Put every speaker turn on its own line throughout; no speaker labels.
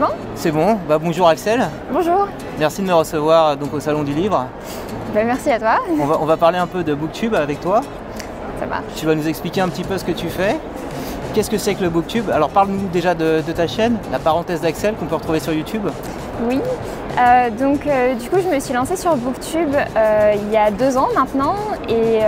c'est bon
C'est bon. Bah, bonjour Axel.
Bonjour.
Merci de me recevoir donc, au Salon du Livre.
Bah, merci à toi.
On va, on va parler un peu de Booktube avec toi.
Ça marche.
Tu vas nous expliquer un petit peu ce que tu fais. Qu'est-ce que c'est que le Booktube? Alors parle-nous déjà de, de ta chaîne, la parenthèse d'Axel qu'on peut retrouver sur YouTube.
Oui, euh, donc euh, du coup je me suis lancée sur Booktube euh, il y a deux ans maintenant et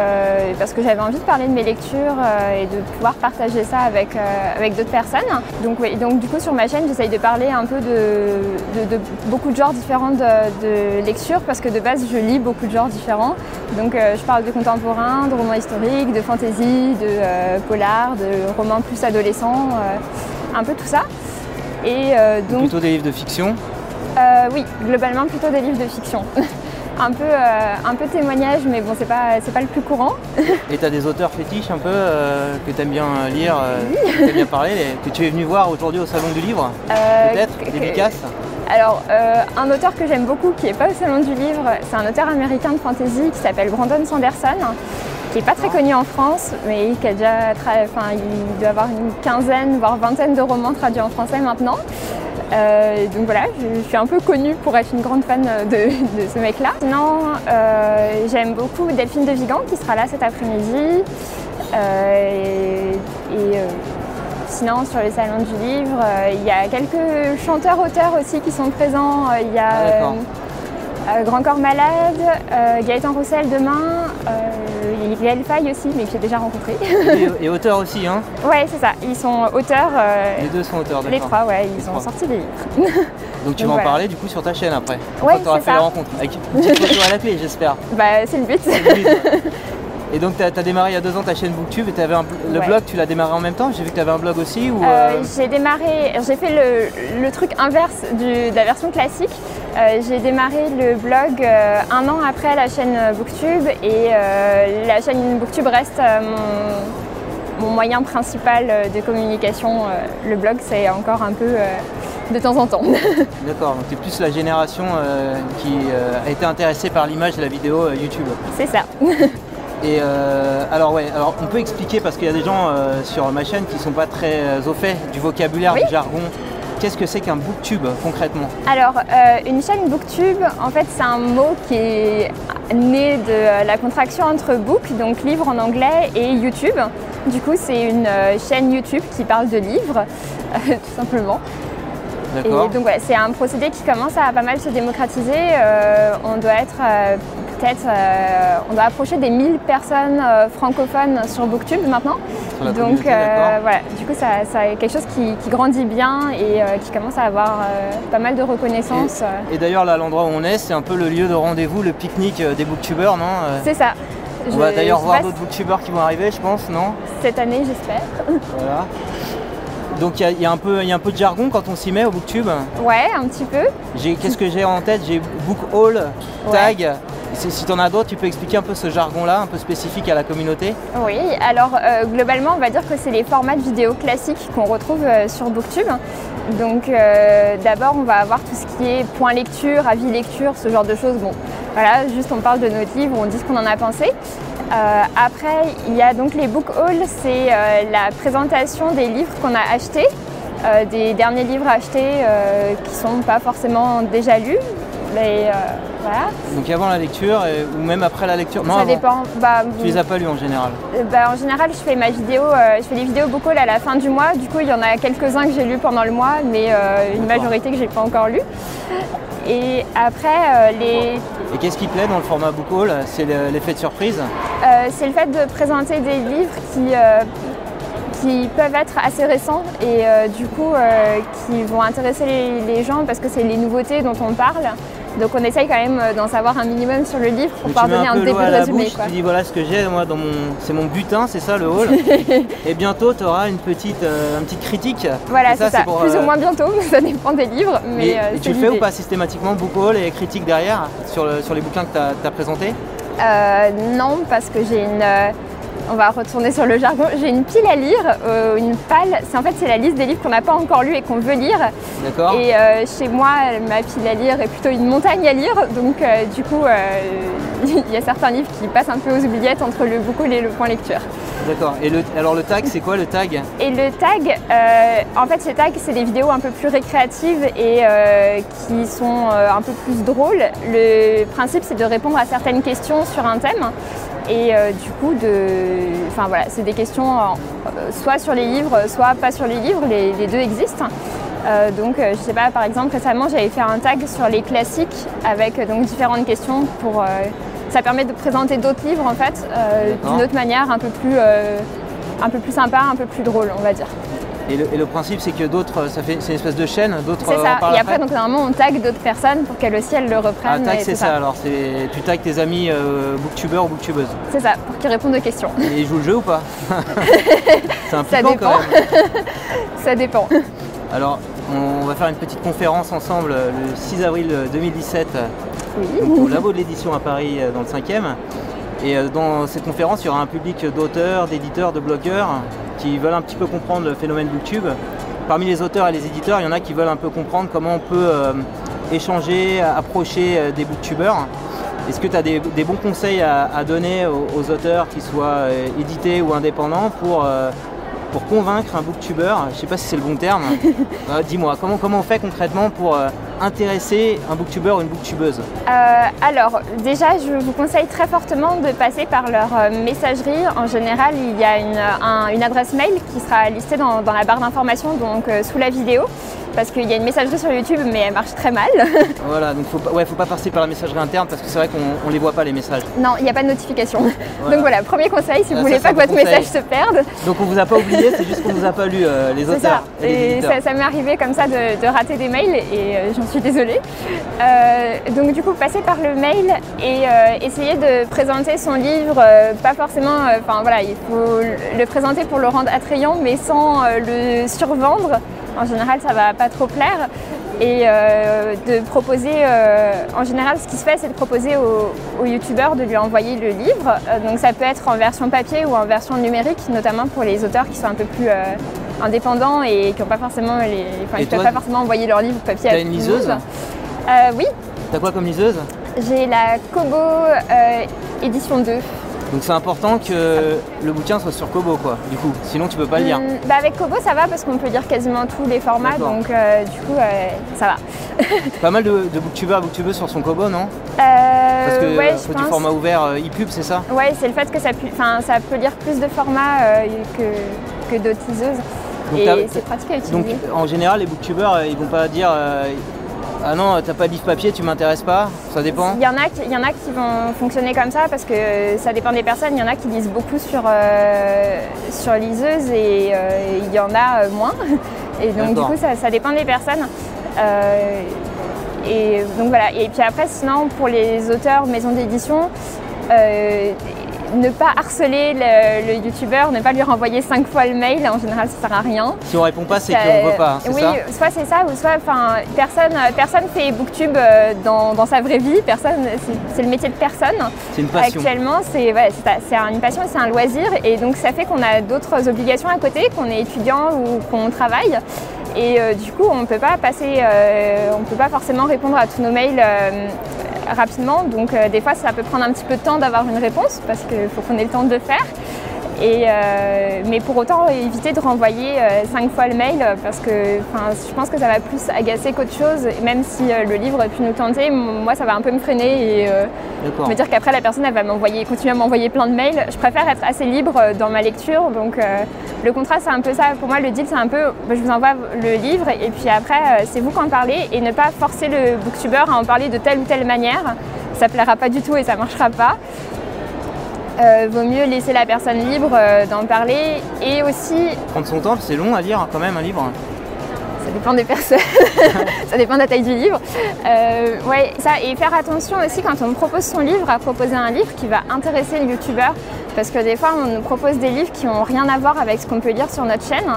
parce que j'avais envie de parler de mes lectures et de pouvoir partager ça avec, avec d'autres personnes. Donc, oui, donc du coup sur ma chaîne j'essaye de parler un peu de, de, beaucoup de genres différents de, de, lectures parce que de base je lis beaucoup de genres différents. Donc je parle de contemporain, de romans historiques, de fantasy, de polar, de romans plus adolescents, un peu tout ça.
Et donc, plutôt des livres de fiction?
Euh, oui, globalement plutôt des livres de fiction. un, peu, euh, un peu témoignage, mais bon, c'est pas, pas le plus courant.
Et tu as des auteurs fétiches un peu euh, que tu aimes bien lire, que tu bien parler, que tu es venu voir aujourd'hui au Salon du Livre Peut-être Dédicace
alors, un auteur que j'aime beaucoup, qui n'est pas au Salon du Livre, c'est un auteur américain de fantasy qui s'appelle Brandon Sanderson, qui n'est pas très connu en France, mais qui a déjà, enfin, il doit avoir une quinzaine, voire vingtaine de romans traduits en français maintenant. Euh, donc voilà, je, suis un peu connue pour être une grande fan de, ce mec-là. Sinon, euh, j'aime beaucoup Delphine de Vigan qui sera là cet après-midi. Euh, et, sinon, sur les salons du livre, il y a quelques chanteurs-auteurs aussi qui sont présents. Il y a ah, Grand Corps Malade, Gaëtan Roussel demain, Gaël Faye aussi, mais que j'ai déjà rencontré.
Et, auteurs aussi, hein
Ouais, c'est ça. Ils sont auteurs.
Euh, les deux sont auteurs, d'accord.
Les trois, ouais, ils ont sorti des livres.
Donc tu vas en parler du coup sur ta chaîne après.
Ouais, tu
auras fait la rencontre. Avec une petite photo à la clé, j'espère.
Bah, c'est le but.
Et donc tu as, démarré il y a deux ans ta chaîne Booktube et avais un, le blog, tu l'as démarré en même temps? J'ai vu que tu avais un blog aussi ou,
euh, euh, J'ai démarré, j'ai fait le, truc inverse de la version classique. Euh, j'ai démarré le blog un an après la chaîne Booktube et la chaîne Booktube reste mon, moyen principal de communication. le blog c'est encore un peu de temps en temps.
D'accord, donc tu es plus la génération qui a été intéressée par l'image de la vidéo YouTube.
C'est ça.
Et euh, alors ouais, alors on peut expliquer parce qu'il y a des gens euh, sur ma chaîne qui ne sont pas très euh, au fait du vocabulaire, du jargon. Qu'est-ce que c'est qu'un booktube concrètement
Alors une chaîne booktube, en fait c'est un mot qui est né de la contraction entre book, donc livre en anglais, et YouTube. Du coup c'est une chaîne YouTube qui parle de livres, tout simplement. Et donc ouais, c'est un procédé qui commence à pas mal se démocratiser. on doit être euh, on doit approcher des 1000 personnes euh, francophones sur Booktube maintenant. Donc euh, voilà, du coup, ça, ça quelque chose qui, grandit bien et qui commence à avoir pas mal de reconnaissance.
Et, d'ailleurs, là, l'endroit où on est, c'est un peu le lieu de rendez-vous, le pique-nique des booktubers, non
C'est ça.
On va d'ailleurs voir d'autres booktubers qui vont arriver, je pense, non?
Cette année, j'espère.
Voilà. Donc il y, a un peu, un peu de jargon quand on s'y met au booktube?
Ouais, un petit peu.
Qu'est-ce que j'ai en tête? J'ai book haul, tag, si tu en as d'autres, tu peux expliquer un peu ce jargon-là, un peu spécifique à la communauté
Oui, alors euh, globalement, on va dire que c'est les formats de vidéos classiques qu'on retrouve euh, sur Booktube. Donc euh, d'abord, on va avoir tout ce qui est point lecture, avis lecture, ce genre de choses. Bon, voilà, juste on parle de notre livre, on dit ce qu'on en a pensé. après, il y a donc les book hauls, c'est la présentation des livres qu'on a achetés, des derniers livres achetés qui ne sont pas forcément déjà lus, voilà.
Donc avant la lecture ou même après la lecture
Non, ça dépend.
Bah, tu les as pas lus en général
euh, bah, En général, je fais ma vidéo, euh, je fais des vidéos beaucoup à la fin du mois. Du coup, il y en a quelques-uns que j'ai lus pendant le mois, mais une majorité que j'ai pas encore lu. Et après, les.
Et qu'est-ce qui plaît dans le format book haul C'est l'effet de surprise?
C'est le fait de présenter des livres qui qui peuvent être assez récents et du coup qui vont intéresser les gens parce que c'est les nouveautés dont on parle. Donc on essaye quand même euh, d'en savoir un minimum sur le livre pour pouvoir donner un, début de résumé.
Tu dis voilà ce que j'ai moi dans mon. C'est mon butin, c'est ça le hall. et bientôt tu auras une petite, euh, un petit critique.
Voilà, c'est ça. Plus ou euh, moins bientôt, ça dépend des livres. Mais,
et, tu le fais ou pas systématiquement book haul et critique derrière sur, sur les bouquins que tu as, présentés?
Non, parce que j'ai une on va retourner sur le jargon. J'ai une pile à lire, euh, une palle. C'est en fait c'est la liste des livres qu'on n'a pas encore lus et qu'on veut lire.
D'accord.
Et euh, chez moi, ma pile à lire est plutôt une montagne à lire. Donc euh, du coup, il y a certains livres qui passent un peu aux oubliettes entre le beaucoup et le point lecture.
D'accord. Et alors le tag, c'est quoi le tag?
Et le tag, euh, en fait, ces tags, c'est des vidéos un peu plus récréatives et euh, qui sont euh, un peu plus drôles. Le principe, c'est de répondre à certaines questions sur un thème. Et du coup, de... enfin, voilà, c'est des questions soit sur les livres, soit pas sur les livres. Les, les deux existent. donc, je sais pas, par exemple, récemment, j'avais fait un tag sur les classiques avec donc différentes questions pour ça permet de présenter d'autres livres en fait euh, d'une autre manière, un peu plus, euh, un peu plus sympa, un peu plus drôle, on va dire.
Et le, principe, c'est que d'autres, ça fait, c'est une espèce de chaîne, d'autres.
C'est ça. Et après, donc normalement, on tag d'autres personnes pour qu'elles aussi elles le reprennent.
Ah, tag, c'est ça. Alors, c'est, tu tags tes amis euh, booktubeurs ou booktubeuses.
C'est ça, pour qu'ils répondent aux questions.
Et ils jouent le jeu ou pas?
C'est un ça dépend. quand même. ça dépend.
Alors, on va faire une petite conférence ensemble le 6 avril 2017 au labo de l'édition à Paris euh, dans le 5e. Et euh, dans cette conférence, il y aura un public d'auteurs, d'éditeurs, de blogueurs qui veulent un petit peu comprendre le phénomène Booktube. Parmi les auteurs et les éditeurs, il y en a qui veulent un peu comprendre comment on peut euh, échanger, approcher des booktubeurs. Est-ce que tu as des, bons conseils à, donner aux, auteurs, qui soient édités ou indépendants, pour, pour convaincre un booktuber Je ne sais pas si c'est le bon terme. Dis-moi, comment, comment on fait concrètement pour intéresser un booktuber ou une booktubeuse
euh, Alors, déjà, je vous conseille très fortement de passer par leur euh, messagerie. En général, il y a une, adresse mail qui sera listée dans, la barre d'information, donc euh, sous la vidéo parce qu'il y a une messagerie sur YouTube, mais elle marche très mal.
voilà, donc faut pas, ouais, faut pas passer par la messagerie interne parce que c'est vrai qu'on ne les voit pas les messages.
Non, il n'y a pas de notification. Donc voilà, premier conseil, si vous ne voulez pas que votre message se perde.
Donc on vous a pas oublié, c'est juste qu'on vous a pas lu euh, les auteurs.
Ça. Et, ça, m'est arrivé comme ça de, rater des mails et euh, j'en suis désolée. Euh, donc du coup, passer par le mail et essayer de présenter son livre, pas forcément, enfin voilà, il faut le présenter pour le rendre attrayant, mais sans le survendre en général ça va pas trop plaire. Et euh, de proposer, euh, en général ce qui se fait c'est de proposer au, youtubeur de lui envoyer le livre. Euh, donc ça peut être en version papier ou en version numérique, notamment pour les auteurs qui sont un peu plus indépendants et qui n'ont pas forcément les. Enfin, peuvent pas forcément envoyer leur livre papier
à une liseuse
Oui.
T'as quoi comme liseuse?
J'ai la Kobo édition 2.
Donc c'est important que le bouquin soit sur Kobo quoi, du coup, sinon tu peux pas le lire. Hmm,
bah avec Kobo ça va parce qu'on peut lire quasiment tous les formats, donc euh, du coup euh, ça va.
pas mal de, de booktubeurs, booktubeuses sur son Kobo, non?
Euh, Parce que ouais,
c'est du format ouvert e-pub, c'est ça?
Ouais, c'est le fait que ça, ça peut lire plus de formats que, que d'autres liseuses. et c'est pratique à utiliser.
Donc en général les booktubeurs ils vont pas dire ah non, t'as pas de livre papier, tu m'intéresses pas Ça dépend
Il y, en a qui, y en a qui vont fonctionner comme ça parce que ça dépend des personnes. Il y en a qui lisent beaucoup sur, euh, sur liseuse et euh, il y en a euh, moins. Et donc du coup, ça, dépend des personnes. et donc voilà. Et puis après, sinon, pour les auteurs, maisons d'édition, ne pas harceler le, youtubeur, ne pas lui renvoyer cinq fois le mail, en général ça sert à rien.
Si on répond pas, c'est qu'on veut pas.
Oui, soit c'est ça, ou soit personne, personne fait booktube euh, dans, dans sa vraie vie, personne, c'est le métier de personne.
C'est une passion.
Actuellement, c'est ouais, une passion, c'est un loisir, et donc ça fait qu'on a d'autres obligations à côté, qu'on est étudiant ou qu'on travaille. Et euh, du coup, on ne peut pas passer, euh, on peut pas forcément répondre à tous nos mails rapidement. Donc euh, des fois ça peut prendre un petit peu de temps d'avoir une réponse parce qu'il faut qu'on ait le temps de le faire. Et, euh, mais pour autant, éviter de renvoyer euh, cinq fois le mail parce que je pense que ça va plus agacer qu'autre chose. Même si le livre a pu nous tenter, moi ça va un peu me freiner et me dire qu'après la personne elle va m'envoyer, continuer à m'envoyer plein de mails. Je préfère être assez libre dans ma lecture. Donc le contrat c'est un peu ça. Pour moi le deal c'est un peu bah, je vous envoie le livre et puis après c'est vous qui en parlez et ne pas forcer le booktuber à en parler de telle ou telle manière. Ça plaira pas du tout et ça marchera pas. Euh, vaut mieux laisser la personne libre euh, d'en parler et aussi.
Prendre son temps, c'est long à lire quand même un livre.
Ça dépend des personnes, ça dépend de la taille du livre. Euh, ouais, ça, et faire attention aussi quand on propose son livre à proposer un livre qui va intéresser le youtubeur. Parce que des fois, on nous propose des livres qui n'ont rien à voir avec ce qu'on peut lire sur notre chaîne.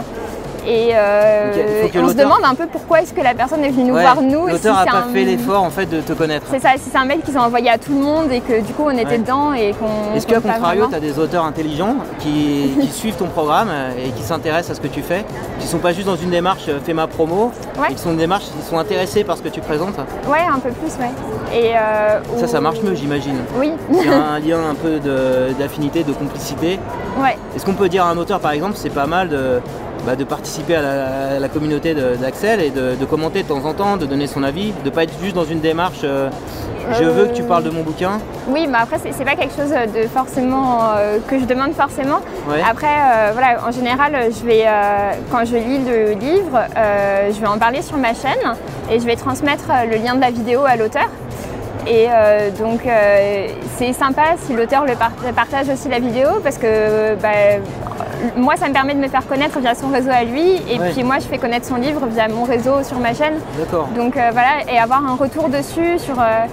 Et euh, on se demande un peu pourquoi est-ce que la personne est venue nous voir nous.
L'auteur n'a pas fait l'effort en fait de te connaître.
C'est ça, si c'est un mail qu'ils ont envoyé à tout le monde et que du coup on était dedans et qu'on.
Est-ce qu'à contrario, tu as des auteurs intelligents qui, suivent ton programme et qui s'intéressent à ce que tu fais, qui sont pas juste dans une démarche euh, fais ma promo, ouais. qui sont une démarche, ils sont intéressés par ce que tu présentes
Ouais, un peu plus, ouais. Et euh,
ça, ça marche mieux, j'imagine.
Oui.
Il y a un lien un peu d'affinité, de, complicité.
Ouais.
Est-ce qu'on peut dire à un auteur, par exemple, c'est pas mal de bah, de participer à la, communauté d'Axel et de, commenter de temps en temps, de donner son avis, de ne pas être juste dans une démarche euh, je veux que tu parles de mon bouquin.
Oui, mais après c'est pas quelque chose de forcément euh, que je demande forcément. Après, euh, voilà, en général, je vais quand je lis le livre, je vais en parler sur ma chaîne et je vais transmettre le lien de la vidéo à l'auteur. Et donc c'est sympa si l'auteur le partage aussi la vidéo parce que bah, moi, ça me permet de me faire connaître via son réseau à lui, et puis moi, je fais connaître son livre via mon réseau sur ma chaîne.
D'accord.
Donc euh, voilà, et avoir un retour dessus sur. Euh,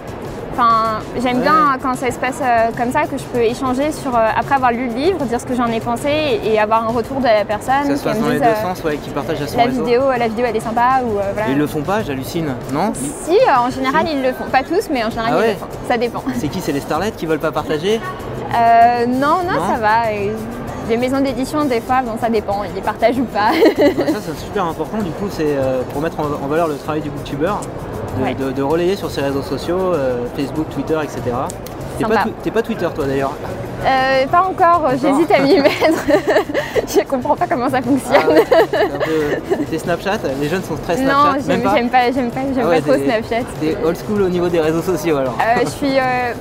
enfin, j'aime bien quand ça se passe euh, comme ça, que je peux échanger sur, après avoir lu le livre, dire ce que j'en ai pensé et, avoir un retour de la personne.
Ça se passe dans les deux sens, ouais, qui partage à son
la
réseau.
Vidéo, la vidéo, elle est sympa. Ou, voilà.
Ils le font pas, j'hallucine, non
Si, en général, ils le font. Pas tous, mais en général, ah ils le font. Ça dépend.
C'est qui C'est les starlets qui veulent pas partager
non, non, ça va les maisons d'édition, des fois, bon, ça dépend, ils les partagent ou pas.
ça, c'est super important, du coup, c'est euh, pour mettre en, valeur le travail du booktuber, de, de, relayer sur ses réseaux sociaux, euh, Facebook, Twitter, etc. T'es pas, pas, Twitter, toi, d'ailleurs
euh, Pas encore, j'hésite à m'y mettre. je comprends pas comment ça fonctionne.
Ah, T'es Snapchat Les jeunes sont très Snapchat
Non, j'aime pas, j'aime pas, ah pas trop Snapchat.
T'es old school au niveau des réseaux sociaux, alors
Je suis,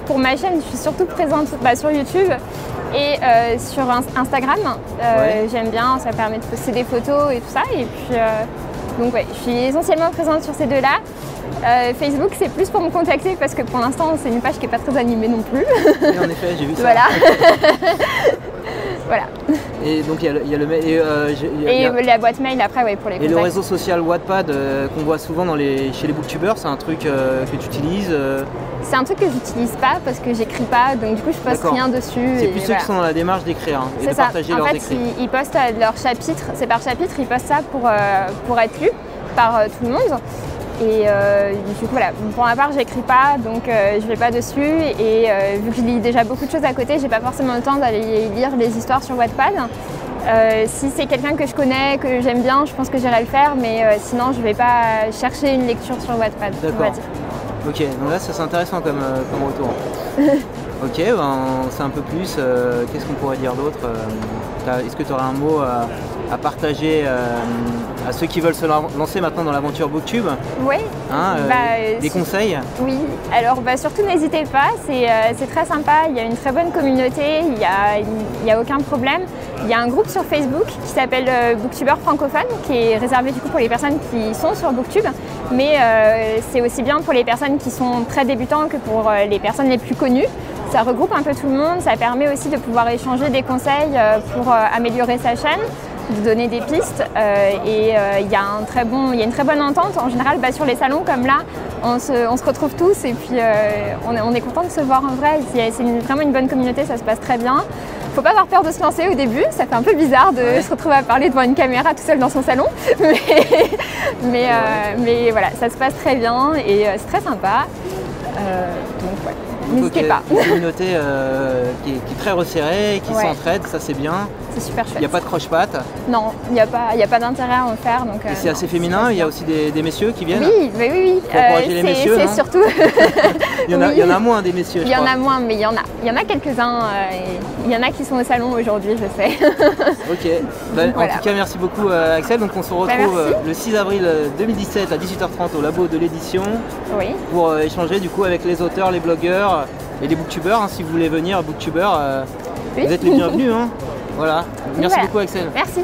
pour ma chaîne, je suis surtout présente bah, sur YouTube et euh, sur Instagram, euh, j'aime bien, ça permet de poster des photos et tout ça. Et puis, euh, donc ouais, je suis essentiellement présente sur ces deux-là. Facebook, c'est plus pour me contacter parce que pour l'instant, c'est une page qui n'est pas très animée non plus.
en effet, j'ai vu ça.
Voilà. voilà.
Et donc il y, a le,
et, euh, et la boîte mail après ouais, pour les
Et le réseau social Wattpad euh, qu'on voit souvent dans les, chez les booktubers, c'est un truc euh, que tu utilises
C'est un truc que j'utilise pas parce que j'écris pas, donc du coup je poste rien dessus.
C'est plus ceux qui sont dans la démarche d'écrire hein, et de partager leurs
écrits. En fait, ils, postent leur chapitre, c'est par chapitre, ils postent ça pour, pour être lu par tout le monde. Et euh, du coup, voilà, pour ma part, j'écris pas, donc euh, je vais pas dessus. Et euh, vu que je lis déjà beaucoup de choses à côté, j'ai pas forcément le temps d'aller lire les histoires sur Wattpad. si c'est quelqu'un que je connais, que j'aime bien, je pense que j'irai le faire, mais sinon, je vais pas chercher une lecture sur Wattpad.
D'accord. Ok, donc là, c'est intéressant comme, comme retour. ok, ben, c'est un peu plus. Qu'est-ce qu'on pourrait dire d'autre Est-ce que tu aurais un mot à partager à ceux qui veulent se lancer maintenant dans l'aventure Booktube.
Oui.
Hein, euh, bah, des conseils
Oui, alors bah, surtout n'hésitez pas, euh, c'est très sympa, il y a une très bonne communauté, il n'y a, a, aucun problème. Il y a un groupe sur Facebook qui s'appelle euh, Booktuber francophone, qui est réservé du coup pour les personnes qui sont sur Booktube, mais c'est aussi bien pour les personnes qui sont très débutants que pour les personnes les plus connues. Ça regroupe un peu tout le monde, ça permet aussi de pouvoir échanger des conseils pour améliorer sa chaîne de donner des pistes. Euh, et euh, il y, a un très bon, y a une très bonne entente. En général, bah, sur les salons comme là, on se, on se retrouve tous et puis euh, on, est, on, est, content de se voir en vrai. C'est vraiment une bonne communauté, ça se passe très bien. Faut pas avoir peur de se lancer au début, ça fait un peu bizarre de se retrouver à parler devant une caméra tout seul dans son salon. Mais, mais, mais voilà, ça se passe très bien et c'est très sympa. donc ouais. N'hésitez pas.
Une communauté euh, qui, est, très resserrée, qui s'entraide, ça c'est bien.
C'est super chouette.
Il n'y a pas de croche-patte
Non, il n'y a pas, a pas d'intérêt à en faire. Donc,
c'est euh, assez féminin, il y a aussi des, messieurs qui viennent
Oui, oui, oui.
Pour encourager les messieurs.
C'est surtout.
il, y en a, il y en a moins des messieurs.
Il y en a moins, mais il y en a. Il y en a quelques-uns. Euh, il y en a qui sont au salon aujourd'hui, je sais.
ok. Bah, en tout cas, merci beaucoup Axel. Donc on se retrouve
bah,
le 6 avril 2017 à 18h30 au labo de l'édition.
Oui.
Pour échanger du coup avec les auteurs, les blogueurs et les booktubers, hein, si vous voulez venir, booktuber, euh, vous êtes les bienvenus. Hein. Voilà. Merci beaucoup Axel.
Merci.